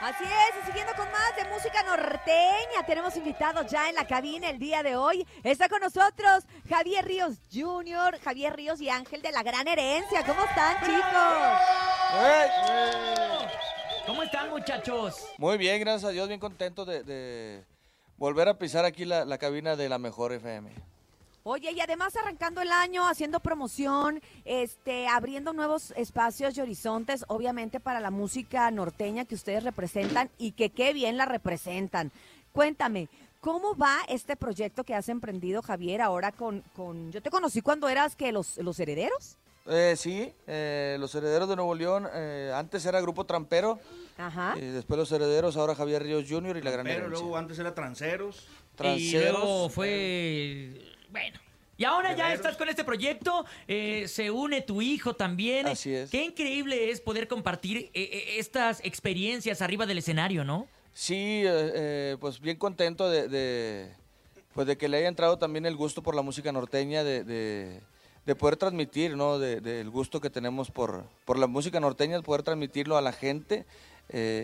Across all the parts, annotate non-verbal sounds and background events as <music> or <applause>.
Así es, y siguiendo con más de música norteña, tenemos invitados ya en la cabina el día de hoy. Está con nosotros Javier Ríos Jr., Javier Ríos y Ángel de la Gran Herencia. ¿Cómo están, chicos? ¿Cómo están, muchachos? Muy bien, gracias a Dios, bien contento de, de volver a pisar aquí la, la cabina de la mejor FM. Oye, y además arrancando el año, haciendo promoción, este, abriendo nuevos espacios y horizontes, obviamente para la música norteña que ustedes representan y que qué bien la representan. Cuéntame, ¿cómo va este proyecto que has emprendido, Javier, ahora con, con yo te conocí cuando eras que los, los herederos? Eh, sí, eh, los herederos de Nuevo León, eh, antes era Grupo Trampero, Ajá. y después los herederos, ahora Javier Ríos Jr. y la Gran Pero luego antes era tranceros. Y Tranceros. luego fue... Bueno. Y ahora ya estás con este proyecto, eh, se une tu hijo también. Así es. Qué increíble es poder compartir eh, eh, estas experiencias arriba del escenario, ¿no? Sí, eh, pues bien contento de, de, pues de que le haya entrado también el gusto por la música norteña, de, de, de poder transmitir, ¿no? De- del gusto que tenemos por, por la música norteña, poder transmitirlo a la gente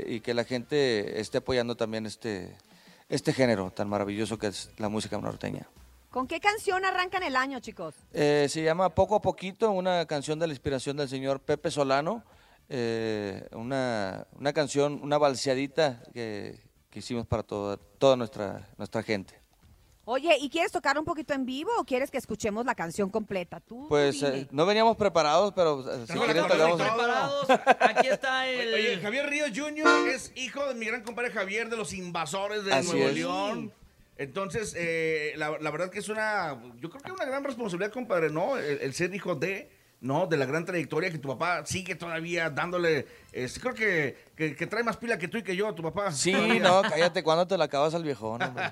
y que la gente esté apoyando también este, este género tan maravilloso que es la música norteña. ¿Con qué canción arrancan el año, chicos? Eh, se llama Poco a Poquito, una canción de la inspiración del señor Pepe Solano, eh, una, una canción, una balseadita que, que hicimos para toda, toda nuestra, nuestra gente. Oye, ¿y quieres tocar un poquito en vivo o quieres que escuchemos la canción completa? Tú, Pues eh, no veníamos preparados, pero eh, si la quieres tocamos... Preparados, aquí está el... Oye, Javier Ríos Jr. es hijo de mi gran compadre Javier de los invasores de Así Nuevo es. León. Entonces, eh, la, la verdad que es una, yo creo que una gran responsabilidad, compadre, ¿no? El, el ser hijo de, ¿no? De la gran trayectoria que tu papá sigue todavía dándole, este, creo que, que, que trae más pila que tú y que yo, tu papá. Sí, Todavía. no, cállate, ¿cuándo te la acabas al viejón? hombre?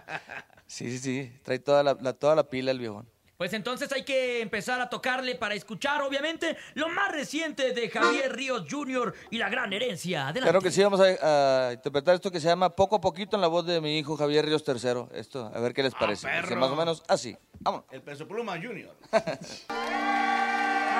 Sí, sí, sí, trae toda la, la- toda la pila el viejón. Pues entonces hay que empezar a tocarle para escuchar, obviamente, lo más reciente de Javier Ríos Jr. y la gran herencia. Adelante. Claro que sí, vamos a, a interpretar esto que se llama Poco a Poquito en la voz de mi hijo Javier Ríos III. Esto, a ver qué les parece. perro. Dice más o menos así. Vámonos. El peso pluma Junior. <laughs>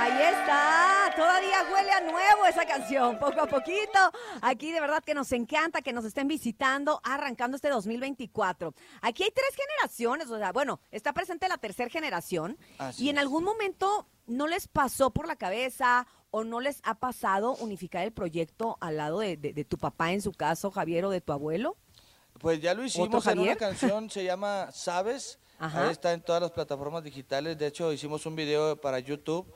Ahí está, todavía huele a nuevo esa canción, poco a poquito. Aquí de verdad que nos encanta que nos estén visitando arrancando este 2024. Aquí hay tres generaciones, o sea, bueno, está presente la tercera generación Así y en es. algún momento no les pasó por la cabeza o no les ha pasado unificar el proyecto al lado de, de- de tu papá en su caso, Javier, o de tu abuelo. Pues ya lo hicimos en una canción, se llama Sabes. Ajá. Ahí está en todas las plataformas digitales. De hecho, hicimos un video para YouTube.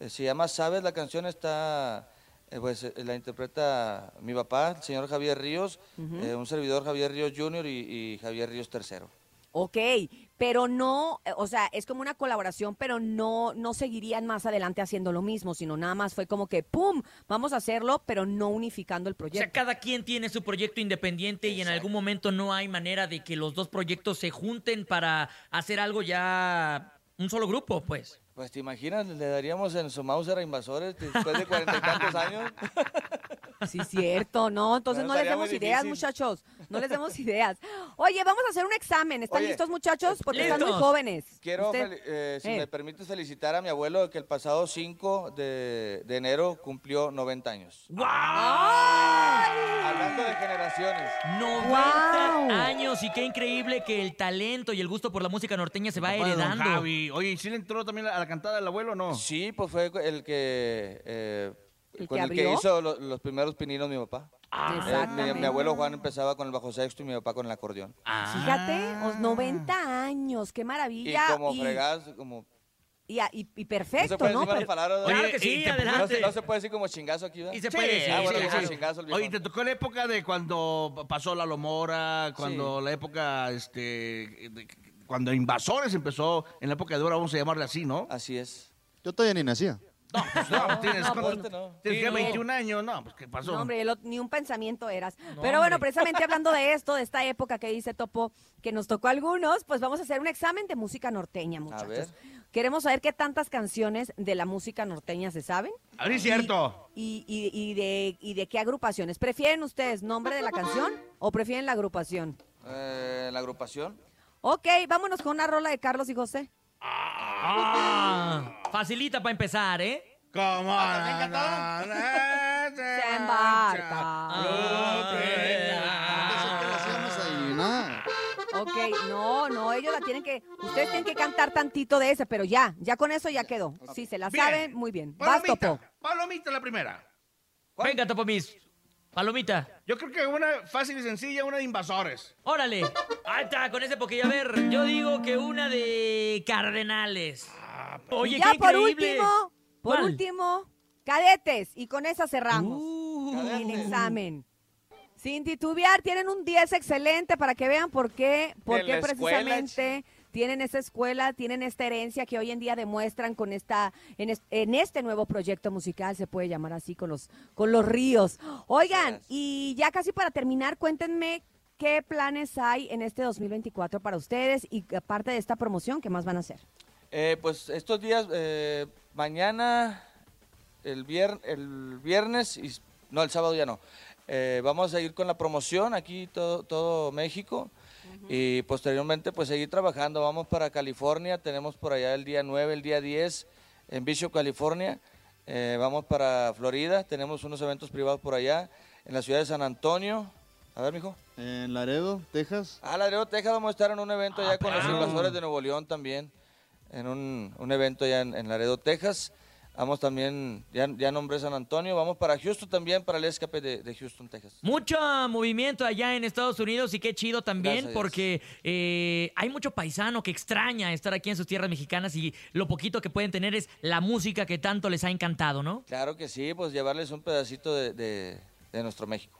Eh, se llama Sabes. La canción está, eh, pues eh, la interpreta mi papá, el señor Javier Ríos, eh, un servidor Javier Ríos Jr. y, y Javier Ríos III. Ok, pero no, o sea, es como una colaboración, pero no, no seguirían más adelante haciendo lo mismo, sino nada más fue como que, ¡pum!, vamos a hacerlo, pero no unificando el O sea, proyecto. cada quien tiene su proyecto independiente y en algún momento no hay manera de que los dos proyectos se junten para hacer algo ya un solo grupo, pues. Pues te imaginas, le daríamos en su Mauser a invasores después de cuarenta y tantos <laughs> años. Sí, cierto, no, entonces Bueno, no les demos ideas, difícil. muchachos, <laughs> no les demos ideas. Oye, vamos a hacer un examen, ¿están Oye, listos, muchachos? Porque están muy jóvenes. Quiero, eh, si Eh. me permites felicitar a mi abuelo que el pasado 5 de, de enero cumplió 90 años. ¡Wow! Hablando de generaciones. 90 Guau. años y qué increíble que el talento y el gusto por la música norteña se va heredando. Javi. Oye, ¿y si le entró también a la cantada del abuelo o no? Sí, pues fue el que, eh, ¿El con que el que hizo lo- los primeros pininos mi papá. Eh, mi- abuelo Juan empezaba con el bajo sexto y mi papá con el acordeón. Ah. Fíjate, os 90 años, qué Y maravilla. como y, como... y, y- y No perfecto, se puede ¿no? Pero- palabras, Claro que sí, y te- adelante. se, no se puede decir como chingazo aquí, ¿verdad? Y se Sí, puede decir. Ah, bueno, sí, claro. chingazo el Oye. ¿te tocó la época de cuando pasó la Lomora, cuando Sí. la época, este, de- cuando Invasores empezó, en la época de oro, vamos a llamarle así, ¿no? Así es. Yo todavía ni nacía. No, pues no, tienes, no, ¿cuánto- pues, no. tienes no. 21 años, no, pues ¿qué pasó? No, hombre, ni un pensamiento eras. No, Pero bueno, hombre. precisamente <laughs> hablando de esto, de esta época que dice Topo, que nos tocó a algunos, pues vamos a hacer un examen de música norteña, muchachos. ver. Queremos saber qué tantas canciones de la música norteña se saben. A ver, es cierto. Y, y- y de, y de qué agrupaciones. ¿Prefieren ustedes nombre de la canción o prefieren la agrupación? Eh, la agrupación. Ok, vámonos con una rola de Carlos y José. Facilita para empezar, ¿eh? ¿Cómo? Na, Se embarca. Ok, no, no, ellos la tienen que. Ustedes tienen que cantar tantito de ese, pero ya, ya con eso ya quedó. Sí, se la saben, muy bien. Vas, Palomita, Topo. Palomita la primera. Venga, Topo Miss. Palomita. Yo creo que una fácil y sencilla, una de invasores. Órale. Ahí está, con ese poquillo. A ver, yo digo que una de Cardenales. Oye, ya qué por increíble. último, por ¿Cuál? último, cadetes, y con esa cerramos Uh, el examen. Sin titubear, tienen un 10 excelente para que vean por qué, por qué escuela, precisamente tienen esa escuela, tienen esta herencia que hoy en día demuestran con esta, en, es- en este nuevo proyecto musical, se puede llamar así, con los, con los ríos. Oigan, y ya casi para terminar, cuéntenme qué planes hay en este 2024 para ustedes y aparte de esta promoción, ¿qué más van a hacer? Eh, pues estos días, eh, mañana, el, vier- el viernes, y, no, el sábado ya no. Eh, vamos a ir con la promoción aquí todo, todo México y posteriormente pues seguir trabajando. Vamos para California, tenemos por allá el día 9, el día 10 en Bishop, California. Eh, vamos para Florida, tenemos unos eventos privados por allá. En la ciudad de San Antonio. A ver, mijo. En Laredo, Texas. Ah, Laredo, Texas, vamos a estar en un evento Ah, ya con los invasores de Nuevo León también, en un, un evento ya en, en Laredo, Texas. Vamos también, ya, ya nombré San Antonio, vamos para Houston también, para el escape de, de Houston, Texas. Mucho movimiento allá en Estados Unidos y qué chido también porque eh, hay mucho paisano que extraña estar aquí en sus tierras mexicanas y lo poquito que pueden tener es la música que tanto les ha encantado, ¿no? Claro que sí, pues llevarles un pedacito de, de- de nuestro México.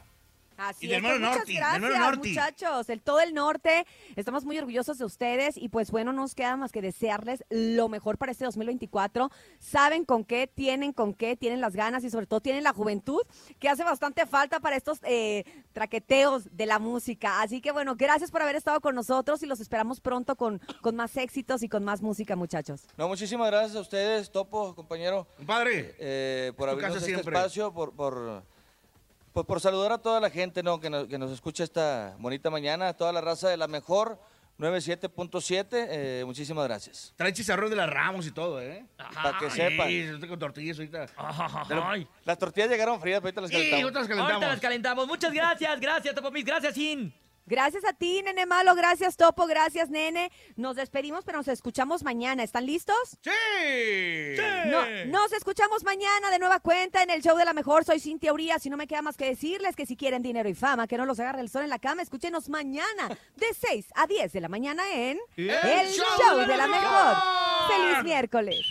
Así Y del es, Mero pues, muchas Norte, del gracias, Mero Norte. muchachos. El todo el norte. Estamos muy orgullosos de ustedes y pues bueno, nos queda más que desearles lo mejor para este 2024. Saben con qué, tienen con qué, tienen las ganas y sobre todo tienen la juventud que hace bastante falta para estos eh, traqueteos de la música. Así que bueno, gracias por haber estado con nosotros y los esperamos pronto con, con más éxitos y con más música, muchachos. No, muchísimas gracias a ustedes, Topo, compañero, Compadre, eh, por Tu abrirnos este siempre. espacio, por, por, pues, por saludar a toda la gente ¿no? que, nos, que nos escucha esta bonita mañana, a toda la raza de la mejor 97.7. eh, muchísimas gracias. trae chicharrón de las Ramos y todo, ¿eh? Para que sepan. Sí, con tortillas ahorita. Ay. Las tortillas llegaron frías, pero ahorita las calentamos. otras Ahorita calentamos. las calentamos. Muchas gracias, gracias, Topomis, gracias, Sin. Gracias a ti, nene malo. Gracias, Topo. Gracias, nene. Nos despedimos, pero nos escuchamos mañana. ¿Están listos? ¡Sí! No, nos escuchamos mañana de nueva cuenta en el show de la mejor. Soy Cintia Urias y no me queda más que decirles que si quieren dinero y fama, que no los agarre el sol en la cama, escúchenos mañana de <laughs> 6 a 10 de la mañana en El El Show Show de de la la Mejor. Mejor. ¡Feliz miércoles!